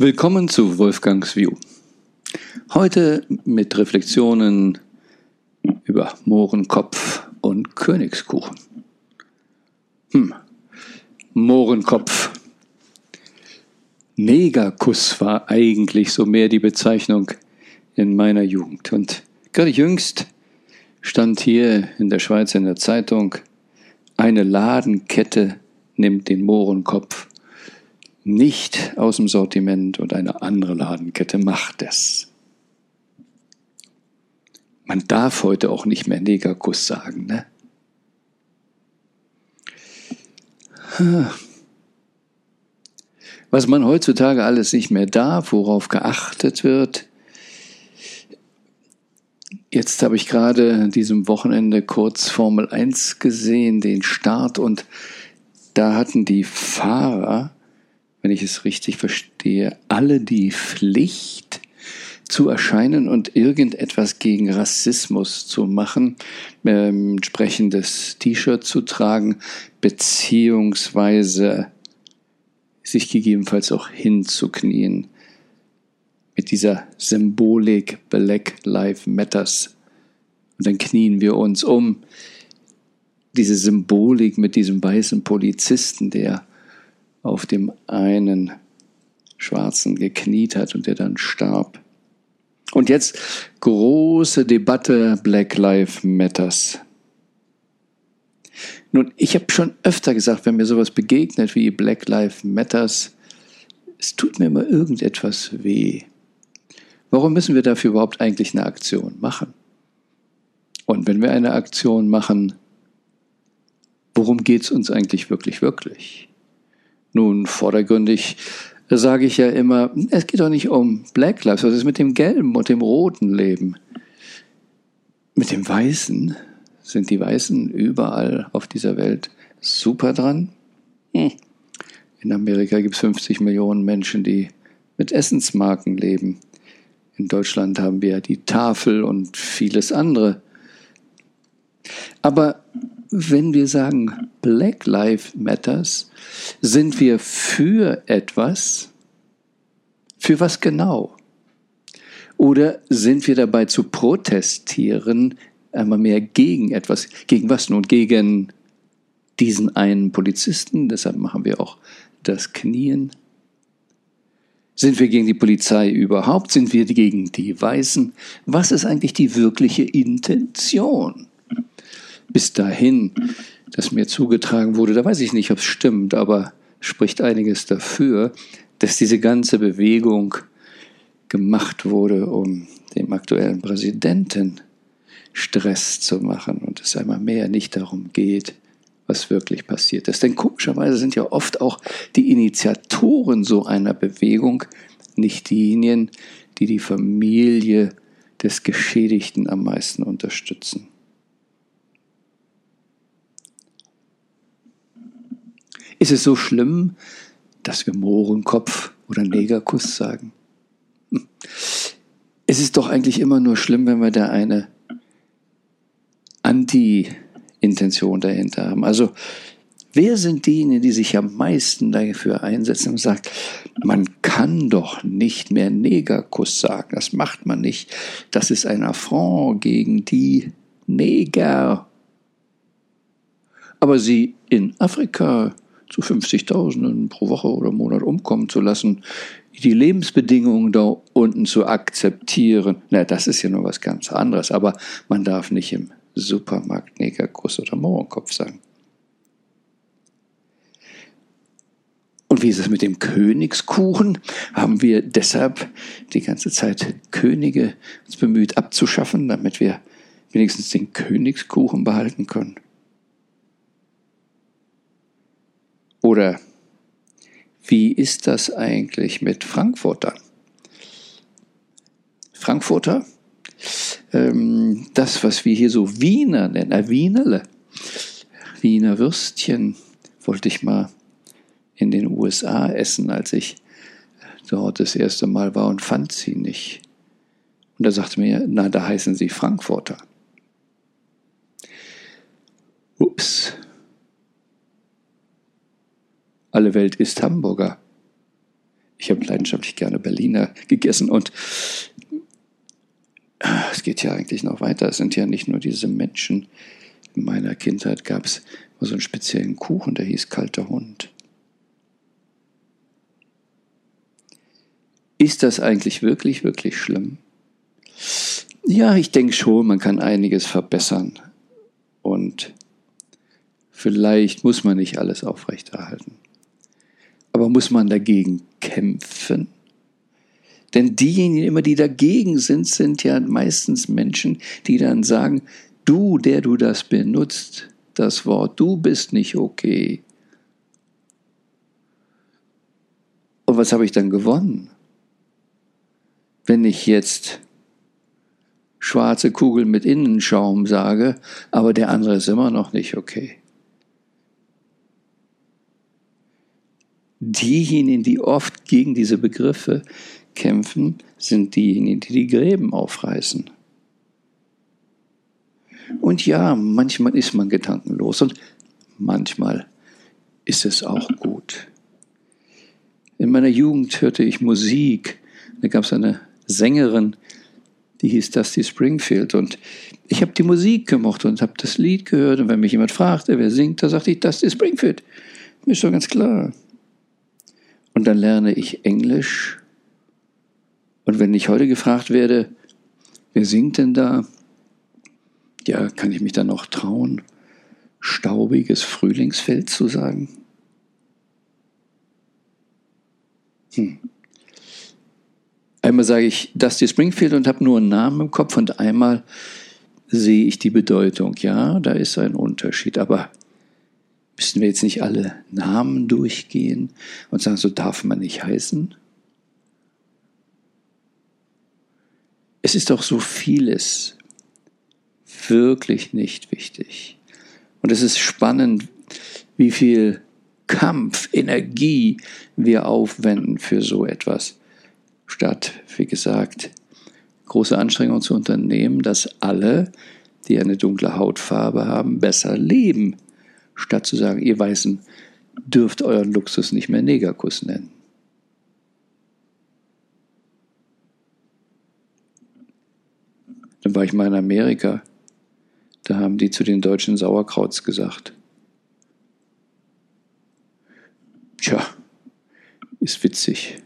Willkommen zu Wolfgangs View. Heute mit Reflexionen über Mohrenkopf und Königskuchen. Hm, Mohrenkopf. Negerkuss war eigentlich so mehr die Bezeichnung in meiner Jugend. Und gerade jüngst stand hier in der Schweiz in der Zeitung, eine Ladenkette nimmt den Mohrenkopf nicht aus dem Sortiment und eine andere Ladenkette macht es. Man darf heute auch nicht mehr Negerkuss sagen, ne? Was man heutzutage alles nicht mehr darf, worauf geachtet wird. Jetzt habe ich gerade diesem Wochenende kurz Formel 1 gesehen, den Start, und da hatten die Fahrer wenn ich es richtig verstehe, alle die Pflicht zu erscheinen und irgendetwas gegen Rassismus zu machen, ähm, entsprechendes T-Shirt zu tragen, beziehungsweise sich gegebenenfalls auch hinzuknien mit dieser Symbolik Black Lives Matters. Und dann knien wir uns um. Diese Symbolik mit diesem weißen Polizisten, der auf dem einen Schwarzen gekniet hat und der dann starb. Und jetzt große Debatte Black Lives Matters. Nun, ich habe schon öfter gesagt, wenn mir sowas begegnet wie Black Lives Matters, es tut mir immer irgendetwas weh. Warum müssen wir dafür überhaupt eigentlich eine Aktion machen? Und wenn wir eine Aktion machen, worum geht es uns eigentlich wirklich, wirklich? Nun, vordergründig sage ich ja immer, es geht doch nicht um Black Lives, was ist mit dem gelben und dem roten Leben? Mit dem weißen sind die Weißen überall auf dieser Welt super dran. Hm. In Amerika gibt es 50 Millionen Menschen, die mit Essensmarken leben. In Deutschland haben wir die Tafel und vieles andere. Aber wenn wir sagen Black Lives Matters, sind wir für etwas? Für was genau? Oder sind wir dabei zu protestieren, einmal mehr gegen etwas? Gegen was nun? Gegen diesen einen Polizisten? Deshalb machen wir auch das Knien. Sind wir gegen die Polizei überhaupt? Sind wir gegen die Weißen? Was ist eigentlich die wirkliche Intention? Bis dahin, das mir zugetragen wurde, da weiß ich nicht, ob es stimmt, aber spricht einiges dafür, dass diese ganze Bewegung gemacht wurde, um dem aktuellen Präsidenten Stress zu machen und es einmal mehr nicht darum geht, was wirklich passiert ist. Denn komischerweise sind ja oft auch die Initiatoren so einer Bewegung nicht diejenigen, die die Familie des Geschädigten am meisten unterstützen. Ist es so schlimm, dass wir Mohrenkopf oder Negerkuss sagen? Hm. Es ist doch eigentlich immer nur schlimm, wenn wir da eine Anti-Intention dahinter haben. Also wer sind diejenigen, die sich am meisten dafür einsetzen und sagen, man kann doch nicht mehr Negerkuss sagen, das macht man nicht, das ist ein Affront gegen die Neger. Aber sie in Afrika zu 50.000 pro Woche oder Monat umkommen zu lassen, die Lebensbedingungen da unten zu akzeptieren, na, das ist ja nur was ganz anderes. Aber man darf nicht im Supermarkt Negerkuss oder Mauerkopf sagen. Und wie ist es mit dem Königskuchen? Haben wir deshalb die ganze Zeit Könige uns bemüht abzuschaffen, damit wir wenigstens den Königskuchen behalten können? Oder wie ist das eigentlich mit Frankfurtern? Frankfurter, ähm, das, was wir hier so Wiener nennen, äh, Wienerle, Wiener Würstchen, wollte ich mal in den USA essen, als ich dort das erste Mal war und fand sie nicht. Und da sagte mir, na, da heißen sie Frankfurter. Ups, alle Welt ist Hamburger. ich habe leidenschaftlich gerne Berliner gegessen und es geht ja eigentlich noch weiter. Es sind ja nicht nur diese Menschen. In meiner Kindheit gab es so einen speziellen Kuchen, der hieß kalter Hund. Ist das eigentlich wirklich, wirklich schlimm? Ja, ich denke schon, man kann einiges verbessern. Und vielleicht muss man nicht alles aufrechterhalten. Aber muss man dagegen kämpfen? Denn diejenigen immer, die dagegen sind, sind ja meistens Menschen, die dann sagen, du, der du das benutzt, das Wort, du bist nicht okay. Und was habe ich dann gewonnen? Wenn ich jetzt schwarze Kugel mit Innenschaum sage, aber der andere ist immer noch nicht okay. Diejenigen, die oft gegen diese Begriffe kämpfen, sind diejenigen, die die Gräben aufreißen. Und ja, manchmal ist man gedankenlos und manchmal ist es auch gut. In meiner Jugend hörte ich Musik. Da gab es eine Sängerin, die hieß Dusty Springfield. Und ich habe die Musik gemocht und habe das Lied gehört. Und wenn mich jemand fragte, wer singt, da sagte ich Dusty Springfield. Mir ist doch ganz klar. Und dann lerne ich Englisch. Und wenn ich heute gefragt werde, wer singt denn da? Ja, kann ich mich dann noch trauen, staubiges Frühlingsfeld zu sagen? Hm. Einmal sage ich Dusty Springfield und habe nur einen Namen im Kopf und einmal sehe ich die Bedeutung. Ja, da ist ein Unterschied. Aber müssen wir jetzt nicht alle Namen durchgehen und sagen, so darf man nicht heißen? Es ist doch so vieles wirklich nicht wichtig. Und es ist spannend, wie viel Kampf, Energie wir aufwenden für so etwas statt, wie gesagt, große Anstrengungen zu unternehmen, dass alle, die eine dunkle Hautfarbe haben, besser leben, statt zu sagen, ihr Weißen dürft euren Luxus nicht mehr Negerkuss nennen. Dann war ich mal in Amerika, da haben die zu den Deutschen Sauerkrauts gesagt. Tja, ist witzig.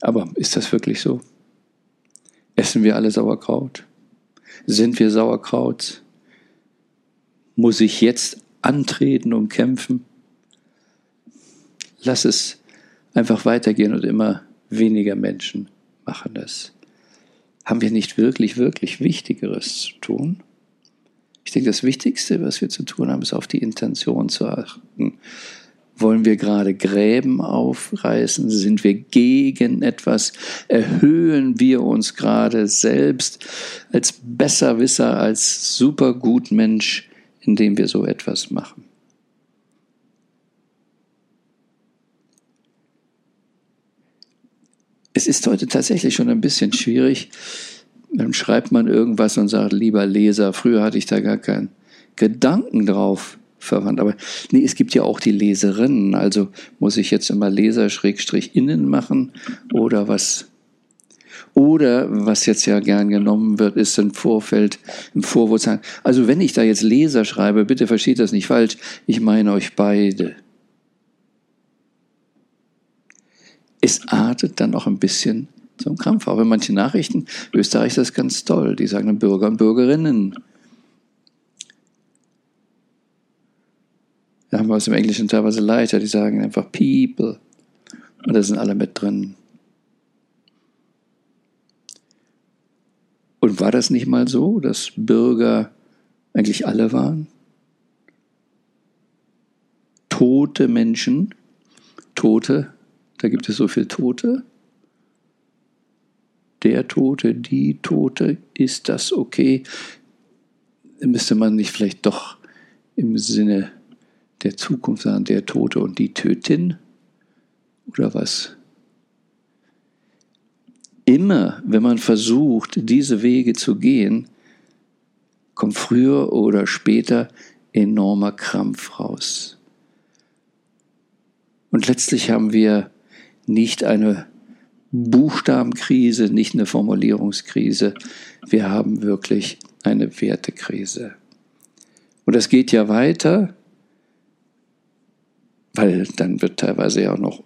Aber ist das wirklich so? Essen wir alle Sauerkraut? Sind wir Sauerkraut? Muss ich jetzt antreten und kämpfen? Lass es einfach weitergehen und immer weniger Menschen machen das. Haben wir nicht wirklich, wirklich Wichtigeres zu tun? Ich denke, das Wichtigste, was wir zu tun haben, ist auf die Intention zu achten wollen wir gerade Gräben aufreißen? Sind wir gegen etwas? Erhöhen wir uns gerade selbst als Besserwisser, als Supergutmensch, indem wir so etwas machen? Es ist heute tatsächlich schon ein bisschen schwierig. Dann schreibt man irgendwas und sagt, lieber Leser, früher hatte ich da gar keinen Gedanken drauf verwandt. Aber nee, es gibt ja auch die Leserinnen. Also muss ich jetzt immer Leser-Innen machen oder was? Oder was jetzt ja gern genommen wird, ist ein Vorfeld, im Vorwort sagen. Also wenn ich da jetzt Leser schreibe, bitte versteht das nicht falsch. Ich meine euch beide. Es artet dann auch ein bisschen zum Krampf. Auch in manchen Nachrichten, Österreich ist das ganz toll. Die sagen dann Bürger und Bürgerinnen. Da haben wir es im Englischen teilweise leichter, die sagen einfach People. Und da sind alle mit drin. War das nicht mal so, dass Bürger eigentlich alle waren? Tote Menschen, Tote, da gibt es so viele Tote. Der Tote, die Tote, ist das okay? Müsste man nicht vielleicht doch im Sinne der Zukunft sagen, der Tote und die Tötin? Oder was? Immer, wenn man versucht, diese Wege zu gehen, kommt früher oder später enormer Krampf raus. Und letztlich haben wir nicht eine Buchstabenkrise, nicht eine Formulierungskrise. Wir haben wirklich eine Wertekrise. Und das geht ja weiter, weil dann wird teilweise ja auch noch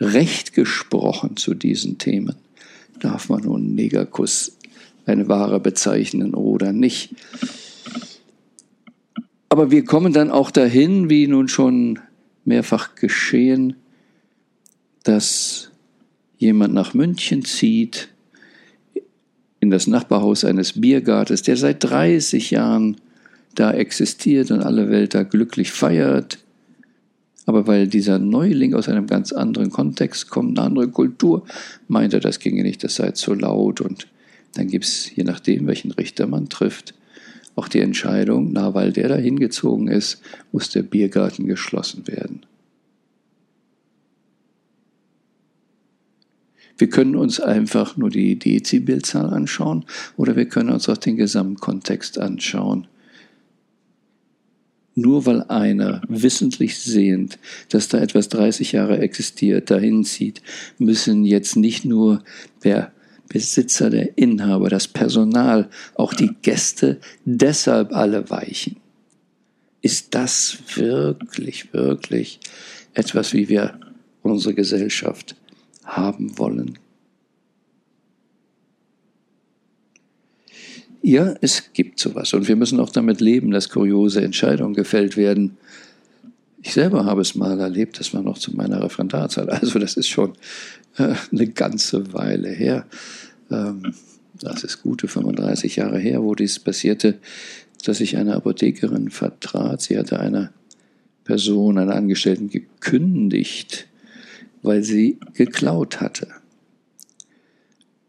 Recht gesprochen zu diesen Themen. Darf man nun Negerkuss eine Ware bezeichnen oder nicht? Aber wir kommen dann auch dahin, wie nun schon mehrfach geschehen, dass jemand nach München zieht, in das Nachbarhaus eines Biergartens, der seit 30 Jahren da existiert und alle Welt da glücklich feiert. Aber weil dieser Neuling aus einem ganz anderen Kontext kommt, eine andere Kultur, meint er, das ginge nicht, das sei zu laut. Und dann gibt es, je nachdem, welchen Richter man trifft, auch die Entscheidung, na, weil der da hingezogen ist, muss der Biergarten geschlossen werden. Wir können uns einfach nur die Dezibelzahl anschauen oder wir können uns auch den Gesamtkontext anschauen. Nur weil einer wissentlich sehend, dass da etwas 30 Jahre existiert, dahin zieht, müssen jetzt nicht nur der Besitzer, der Inhaber, das Personal, auch die Gäste deshalb alle weichen. Ist das wirklich, wirklich etwas, wie wir unsere Gesellschaft haben wollen. Ja, es gibt sowas und wir müssen auch damit leben, dass kuriose Entscheidungen gefällt werden. Ich selber habe es mal erlebt, das war noch zu meiner Referendarzeit, also das ist schon äh, eine ganze Weile her. Ähm, das ist gute 35 Jahre her, wo dies passierte, dass ich eine Apothekerin vertrat. Sie hatte einer Person, einer Angestellten gekündigt weil sie geklaut hatte.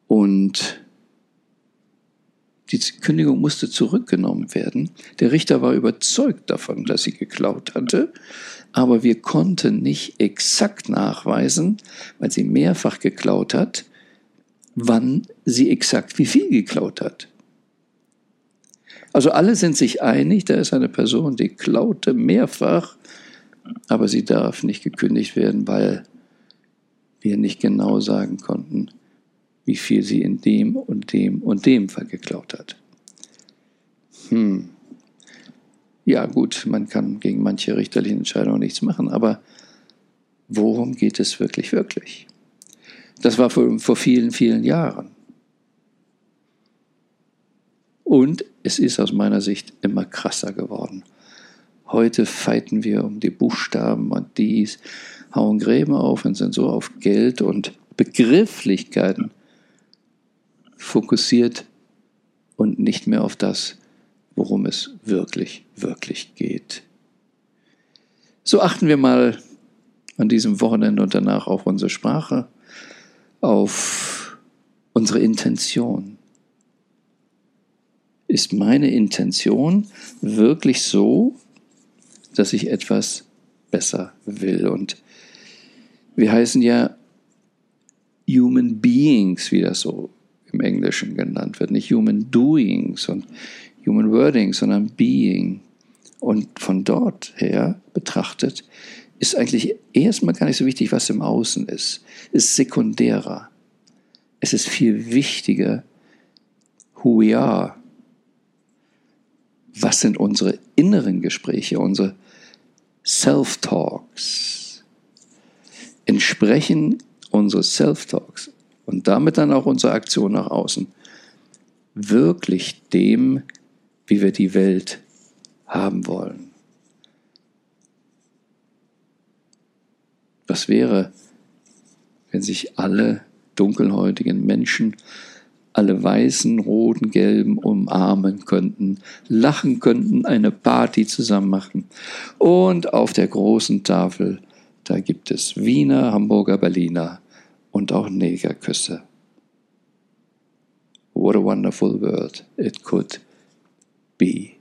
Und die Kündigung musste zurückgenommen werden. Der Richter war überzeugt davon, dass sie geklaut hatte, aber wir konnten nicht exakt nachweisen, weil sie mehrfach geklaut hat, wann sie exakt wie viel geklaut hat. Also alle sind sich einig, da ist eine Person, die klaute mehrfach, aber sie darf nicht gekündigt werden, weil wir nicht genau sagen konnten, wie viel sie in dem und dem und dem Fall geklaut hat. Hm. Ja gut, man kann gegen manche richterlichen Entscheidungen nichts machen, aber worum geht es wirklich, wirklich? Das war vor, vor vielen, vielen Jahren. Und es ist aus meiner Sicht immer krasser geworden. Heute feiten wir um die Buchstaben und dies hauen Gräben auf und sind so auf Geld und Begrifflichkeiten fokussiert und nicht mehr auf das, worum es wirklich, wirklich geht. So achten wir mal an diesem Wochenende und danach auf unsere Sprache, auf unsere Intention. Ist meine Intention wirklich so, dass ich etwas besser will? Und wir heißen ja Human Beings, wie das so im Englischen genannt wird. Nicht Human Doings und Human Wording, sondern Being. Und von dort her betrachtet ist eigentlich erstmal gar nicht so wichtig, was im Außen ist. Es ist sekundärer. Es ist viel wichtiger, who we are. Was sind unsere inneren Gespräche, unsere Self-Talks? entsprechen unsere Self-Talks und damit dann auch unsere Aktion nach außen wirklich dem, wie wir die Welt haben wollen. Was wäre, wenn sich alle dunkelhäutigen Menschen, alle weißen, roten, gelben umarmen könnten, lachen könnten, eine Party zusammen machen und auf der großen Tafel da gibt es Wiener, Hamburger, Berliner und auch Negerküsse. What a wonderful world it could be.